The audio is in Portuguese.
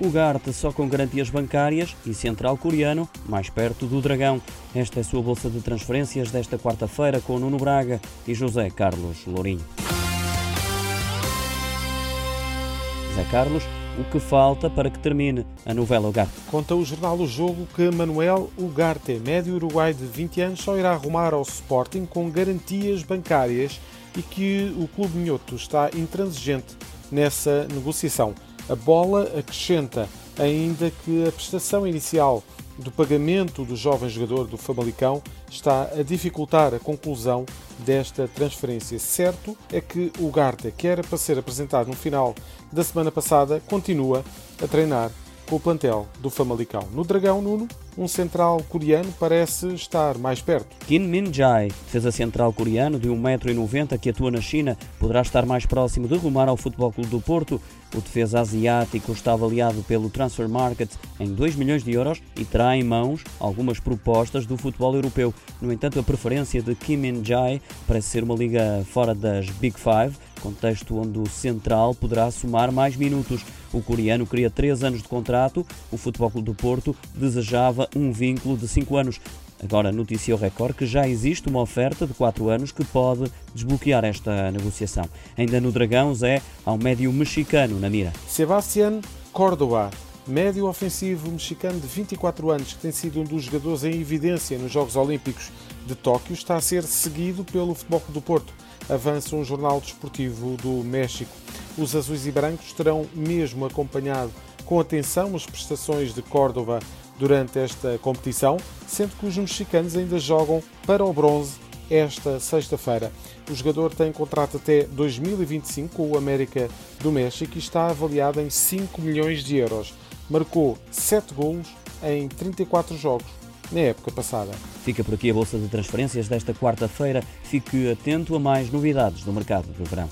o Garte só com garantias bancárias e Central Coreano mais perto do Dragão. Esta é a sua bolsa de transferências desta quarta-feira com Nuno Braga e José Carlos Lourinho. Zé Carlos, o que falta para que termine a novela Ugarte? Conta o jornal O Jogo que Manuel Ugarte, médio uruguai de 20 anos, só irá arrumar ao Sporting com garantias bancárias e que o Clube Minhoto está intransigente nessa negociação. A bola acrescenta ainda que a prestação inicial do pagamento do jovem jogador do Famalicão está a dificultar a conclusão desta transferência. Certo é que o Garta, que era para ser apresentado no final da semana passada, continua a treinar com o plantel do Famalicão. No Dragão, Nuno, um central coreano parece estar mais perto. Kim Min-jae, defesa central coreano de 1,90m que atua na China, poderá estar mais próximo de rumar ao Futebol Clube do Porto. O defesa asiático está avaliado pelo Transfer Market em 2 milhões de euros e terá em mãos algumas propostas do futebol europeu. No entanto, a preferência de Kim Min-jae parece ser uma liga fora das Big Five, contexto onde o central poderá somar mais minutos. O coreano queria três anos de contrato, o Futebol Clube do Porto desejava um vínculo de cinco anos. Agora noticia o Record que já existe uma oferta de 4 anos que pode desbloquear esta negociação. Ainda no Dragão, Zé, há um médio mexicano na mira. Sebastián Córdoba, médio ofensivo mexicano de 24 anos, que tem sido um dos jogadores em evidência nos Jogos Olímpicos de Tóquio, está a ser seguido pelo Futebol do Porto. Avança um jornal desportivo do México. Os azuis e brancos terão mesmo acompanhado com atenção as prestações de Córdoba durante esta competição, sendo que os mexicanos ainda jogam para o bronze esta sexta-feira. O jogador tem contrato até 2025 com o América do México e está avaliado em 5 milhões de euros. Marcou 7 golos em 34 jogos na época passada. Fica por aqui a bolsa de transferências desta quarta-feira. Fique atento a mais novidades do mercado do verão.